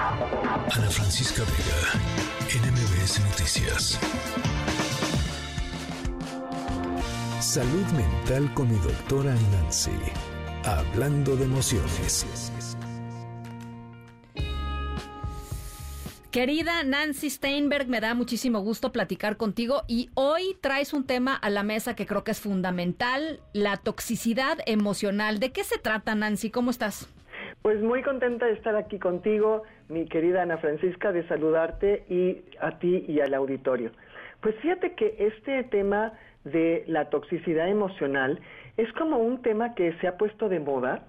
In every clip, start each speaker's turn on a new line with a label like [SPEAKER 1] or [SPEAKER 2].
[SPEAKER 1] Ana Francisca Vega, NMBS Noticias. Salud mental con mi doctora Nancy. Hablando de emociones.
[SPEAKER 2] Querida Nancy Steinberg, me da muchísimo gusto platicar contigo y hoy traes un tema a la mesa que creo que es fundamental, la toxicidad emocional. ¿De qué se trata, Nancy? ¿Cómo estás?
[SPEAKER 3] Pues muy contenta de estar aquí contigo, mi querida Ana Francisca, de saludarte y a ti y al auditorio. Pues fíjate que este tema de la toxicidad emocional es como un tema que se ha puesto de moda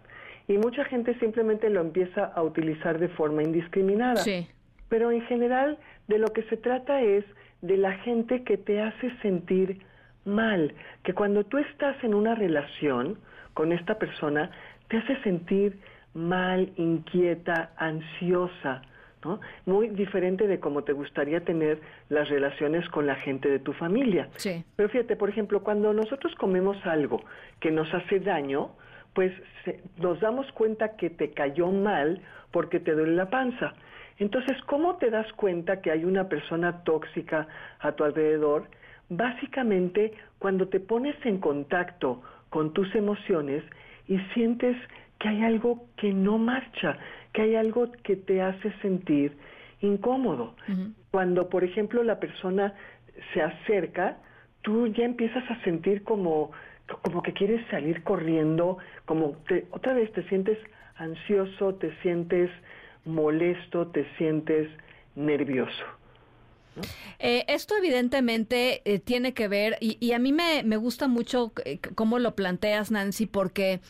[SPEAKER 3] y mucha gente simplemente lo empieza a utilizar de forma indiscriminada.
[SPEAKER 2] Sí.
[SPEAKER 3] Pero en general de lo que se trata es de la gente que te hace sentir mal, que cuando tú estás en una relación con esta persona, te hace sentir mal, inquieta, ansiosa, ¿no? Muy diferente de cómo te gustaría tener las relaciones con la gente de tu familia.
[SPEAKER 2] Sí.
[SPEAKER 3] Pero fíjate, por ejemplo, cuando nosotros comemos algo que nos hace daño, pues se, nos damos cuenta que te cayó mal porque te duele la panza. Entonces, ¿cómo te das cuenta que hay una persona tóxica a tu alrededor? Básicamente, cuando te pones en contacto con tus emociones y sientes que hay algo que no marcha, que hay algo que te hace sentir incómodo. Cuando, por ejemplo, la persona se acerca, tú ya empiezas a sentir como, como que quieres salir corriendo, como te, otra vez te sientes ansioso, te sientes molesto, te sientes nervioso.
[SPEAKER 2] Eh, esto evidentemente eh, tiene que ver, y, y a mí me, me gusta mucho eh, cómo lo planteas, Nancy, porque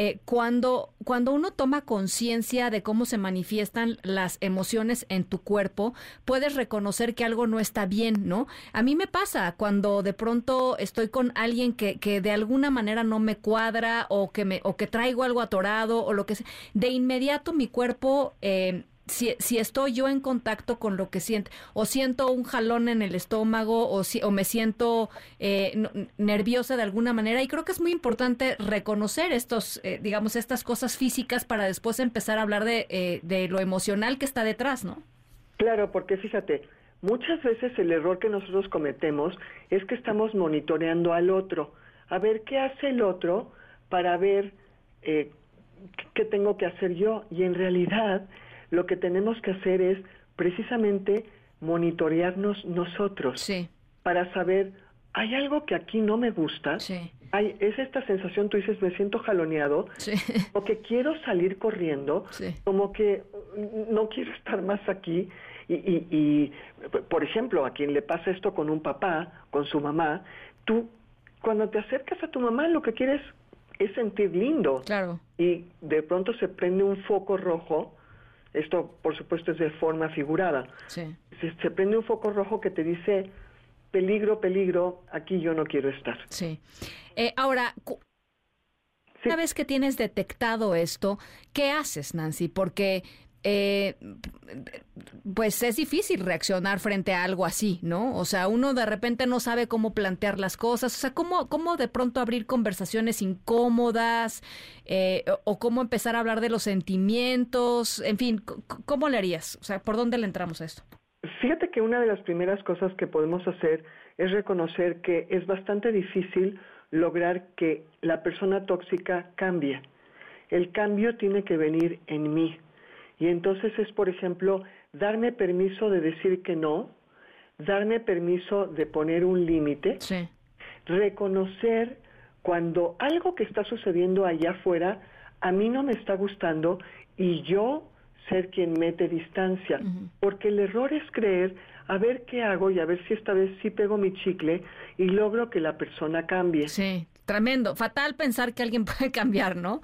[SPEAKER 2] eh, cuando, cuando uno toma conciencia de cómo se manifiestan las emociones en tu cuerpo, puedes reconocer que algo no está bien, ¿no? A mí me pasa cuando de pronto estoy con alguien que, que de alguna manera no me cuadra o que, me, o que traigo algo atorado o lo que sea, de inmediato mi cuerpo... Eh, si, si estoy yo en contacto con lo que siento, o siento un jalón en el estómago, o, si, o me siento eh, nerviosa de alguna manera, y creo que es muy importante reconocer estos, eh, digamos, estas cosas físicas para después empezar a hablar de, eh, de lo emocional que está detrás, ¿no?
[SPEAKER 3] Claro, porque fíjate, muchas veces el error que nosotros cometemos es que estamos monitoreando al otro, a ver qué hace el otro para ver eh, qué tengo que hacer yo. Y en realidad lo que tenemos que hacer es precisamente monitorearnos nosotros
[SPEAKER 2] Sí,
[SPEAKER 3] para saber, hay algo que aquí no me gusta,
[SPEAKER 2] sí,
[SPEAKER 3] hay, es esta sensación, tú dices, me siento jaloneado,
[SPEAKER 2] sí,
[SPEAKER 3] o que quiero salir corriendo,
[SPEAKER 2] Sí.
[SPEAKER 3] como que mm, no quiero estar más aquí. Y, y, y, por ejemplo, a quien le pasa esto con un papá, con su mamá, tú cuando te acercas a tu mamá lo que quieres es sentir lindo.
[SPEAKER 2] claro.
[SPEAKER 3] Y de pronto se prende un foco rojo, esto por supuesto es de forma figurada,
[SPEAKER 2] Sí.
[SPEAKER 3] se, se prende un foco rojo que te dice, peligro, peligro, aquí yo no quiero estar.
[SPEAKER 2] Sí. Eh, ahora, una vez que tienes detectado esto, ¿qué haces, Nancy? Porque eh, pues es difícil reaccionar frente a algo así, ¿no? O sea, uno de repente no sabe cómo plantear las cosas, o sea, cómo, cómo de pronto abrir conversaciones incómodas eh, o, o cómo empezar a hablar de los sentimientos, en fin, ¿cómo le harías? O sea, ¿por dónde le entramos a esto?
[SPEAKER 3] Fíjate que una de las primeras cosas que podemos hacer es reconocer que es bastante difícil lograr que la persona tóxica cambie. El cambio tiene que venir en mí. Y entonces es, por ejemplo, darme permiso de decir que no, darme permiso de poner un límite,
[SPEAKER 2] Sí,
[SPEAKER 3] reconocer cuando algo que está sucediendo allá afuera a mí no me está gustando y yo ser quien mete distancia. Porque el error es creer, a ver qué hago y a ver si esta vez sí pego mi chicle y logro que la persona cambie.
[SPEAKER 2] sí, tremendo. Fatal pensar que alguien puede cambiar, ¿no?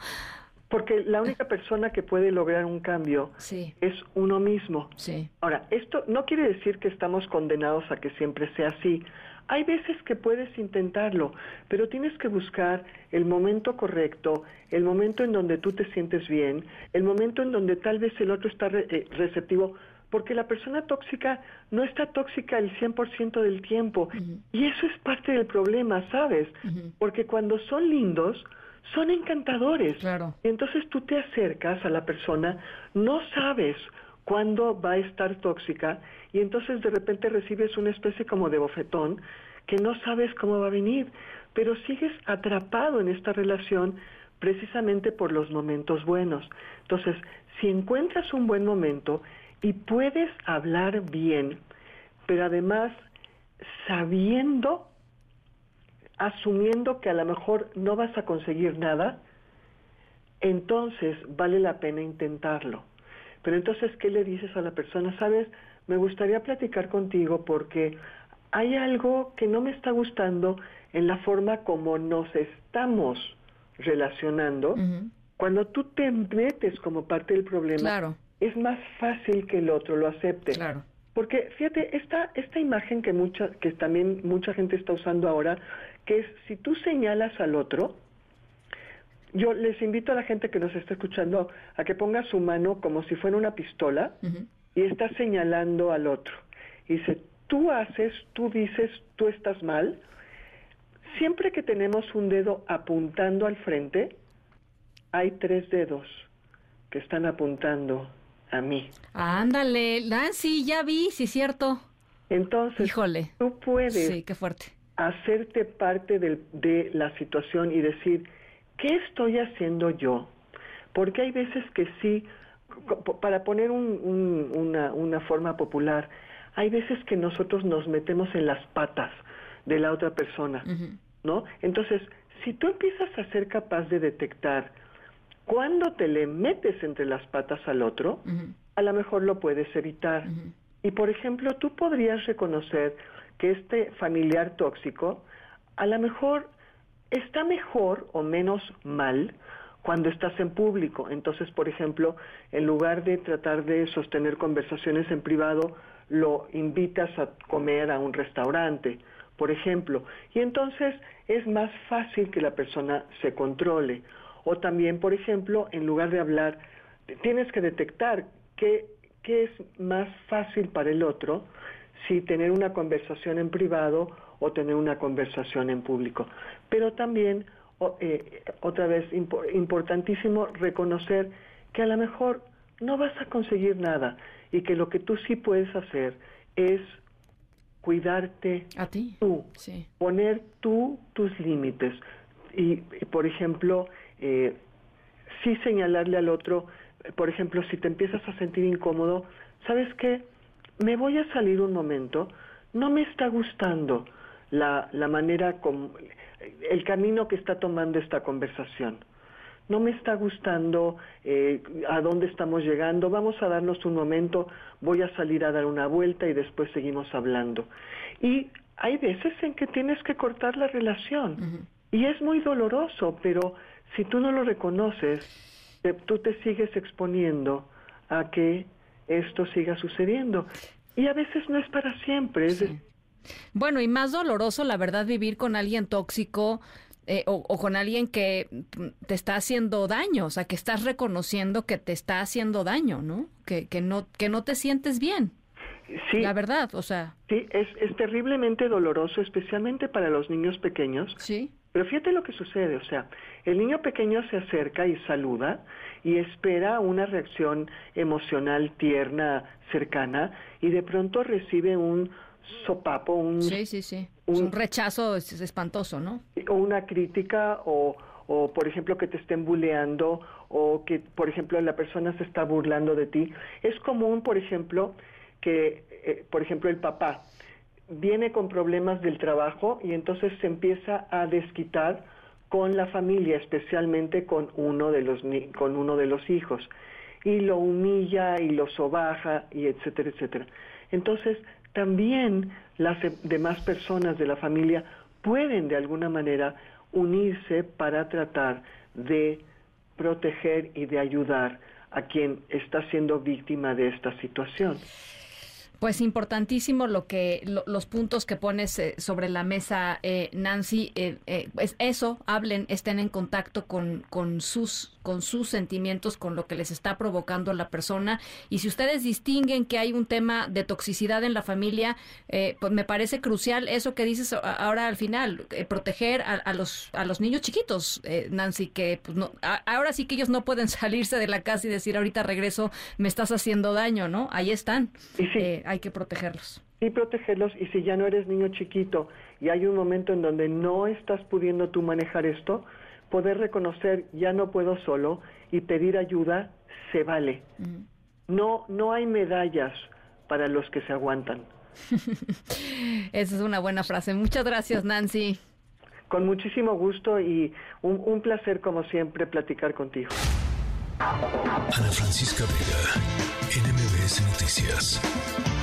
[SPEAKER 3] Porque la única persona que puede lograr un cambio
[SPEAKER 2] Sí,
[SPEAKER 3] es uno mismo.
[SPEAKER 2] sí,
[SPEAKER 3] Ahora, esto no quiere decir que estamos condenados a que siempre sea así. Hay veces que puedes intentarlo, pero tienes que buscar el momento correcto, el momento en donde tú te sientes bien, el momento en donde tal vez el otro está re- eh, receptivo, porque la persona tóxica no está tóxica el 100% del tiempo. Y eso es parte del problema, ¿sabes? Porque cuando son lindos, son encantadores.
[SPEAKER 2] Claro.
[SPEAKER 3] Entonces tú te acercas a la persona, no sabes cuándo va a estar tóxica y entonces de repente recibes una especie como de bofetón que no sabes cómo va a venir, pero sigues atrapado en esta relación precisamente por los momentos buenos. Entonces, si encuentras un buen momento y puedes hablar bien, pero además sabiendo, asumiendo que a lo mejor no vas a conseguir nada, entonces vale la pena intentarlo. Pero entonces, ¿qué le dices a la persona? Sabes, me gustaría platicar contigo porque hay algo que no me está gustando en la forma como nos estamos relacionando. Cuando tú te metes como parte del problema, es más fácil que el otro lo acepte.
[SPEAKER 2] Claro.
[SPEAKER 3] Porque fíjate, esta, esta imagen que, mucha, que también mucha gente está usando ahora, que es si tú señalas al otro, yo les invito a la gente que nos está escuchando a que ponga su mano como si fuera una pistola y está señalando al otro. Y dice, tú haces, tú dices, tú estás mal. Siempre que tenemos un dedo apuntando al frente, hay tres dedos que están apuntando a mí.
[SPEAKER 2] Ándale, Nancy, ya vi, sí es cierto.
[SPEAKER 3] Entonces,
[SPEAKER 2] Híjole.
[SPEAKER 3] tú puedes
[SPEAKER 2] sí, qué fuerte.
[SPEAKER 3] Hacerte parte de la situación y decir, ¿qué estoy haciendo yo? Porque hay veces que sí, para poner una, una forma popular, hay veces que nosotros nos metemos en las patas de la otra persona, ¿no? Entonces, si tú empiezas a ser capaz de detectar cuando te le metes entre las patas al otro, a lo mejor lo puedes evitar. Y por ejemplo, tú podrías reconocer que este familiar tóxico a lo mejor está mejor o menos mal cuando estás en público. Entonces, por ejemplo, en lugar de tratar de sostener conversaciones en privado, lo invitas a comer a un restaurante, por ejemplo. Y entonces es más fácil que la persona se controle. O también, por ejemplo, en lugar de hablar, tienes que detectar qué, qué es más fácil para el otro, si tener una conversación en privado o tener una conversación en público. Pero también, eh, otra vez, importantísimo reconocer que a lo mejor no vas a conseguir nada y que lo que tú sí puedes hacer es cuidarte
[SPEAKER 2] a ti
[SPEAKER 3] tú, poner tú tus límites y, por ejemplo, eh, sí señalarle al otro, por ejemplo, si te empiezas a sentir incómodo, ¿sabes qué? Me voy a salir un momento, no me está gustando la, la manera, como, el camino que está tomando esta conversación. No me está gustando eh, a dónde estamos llegando, vamos a darnos un momento, voy a salir a dar una vuelta y después seguimos hablando. Y hay veces en que tienes que cortar la relación y es muy doloroso, pero si tú no lo reconoces, tú te sigues exponiendo a que esto siga sucediendo. Y a veces no es para siempre.
[SPEAKER 2] Bueno, y más doloroso, la verdad, vivir con alguien tóxico eh, o, con alguien que te está haciendo daño, o sea, que estás reconociendo que te está haciendo daño, ¿no? Que, que no que no te sientes bien.
[SPEAKER 3] Sí.
[SPEAKER 2] La verdad, o sea.
[SPEAKER 3] Sí, es, es terriblemente doloroso, especialmente para los niños pequeños.
[SPEAKER 2] Sí.
[SPEAKER 3] Pero fíjate lo que sucede, o sea, el niño pequeño se acerca y saluda y espera una reacción emocional tierna, cercana, y de pronto recibe un sopapo, un...
[SPEAKER 2] Sí, sí, sí. Un, rechazo es, espantoso, ¿no?
[SPEAKER 3] O una crítica o, o, por ejemplo, que te estén buleando o que, por ejemplo, la persona se está burlando de ti. Es común, por ejemplo, que, eh, por ejemplo, el papá viene con problemas del trabajo y entonces se empieza a desquitar con la familia, especialmente con uno de los con uno de los hijos y lo humilla y lo sobaja y etcétera, etcétera. Entonces, también las demás personas de la familia pueden de alguna manera unirse para tratar de proteger y de ayudar a quien está siendo víctima de esta situación.
[SPEAKER 2] Pues importantísimo lo que los puntos que pones eh, sobre la mesa, eh, Nancy. Eh, es eso, hablen, estén en contacto con, con sus con sus sentimientos, con lo que les está provocando la persona. Y si ustedes distinguen que hay un tema de toxicidad en la familia, pues me parece crucial eso que dices ahora al final, proteger a, los a los niños chiquitos, Nancy, que pues no, ahora sí que ellos no pueden salirse de la casa y decir ahorita regreso, me estás haciendo daño, ¿no? Ahí están.
[SPEAKER 3] Y
[SPEAKER 2] hay que protegerlos.
[SPEAKER 3] Y protegerlos, y si ya no eres niño chiquito y hay un momento en donde no estás pudiendo tú manejar esto, poder reconocer ya no puedo solo y pedir ayuda se vale. No, no hay medallas para los que se aguantan.
[SPEAKER 2] Esa es una buena frase. Muchas gracias, Nancy.
[SPEAKER 3] Con muchísimo gusto y un, un placer, como siempre, platicar contigo.
[SPEAKER 1] Ana Francisca Vega, NMBS Noticias.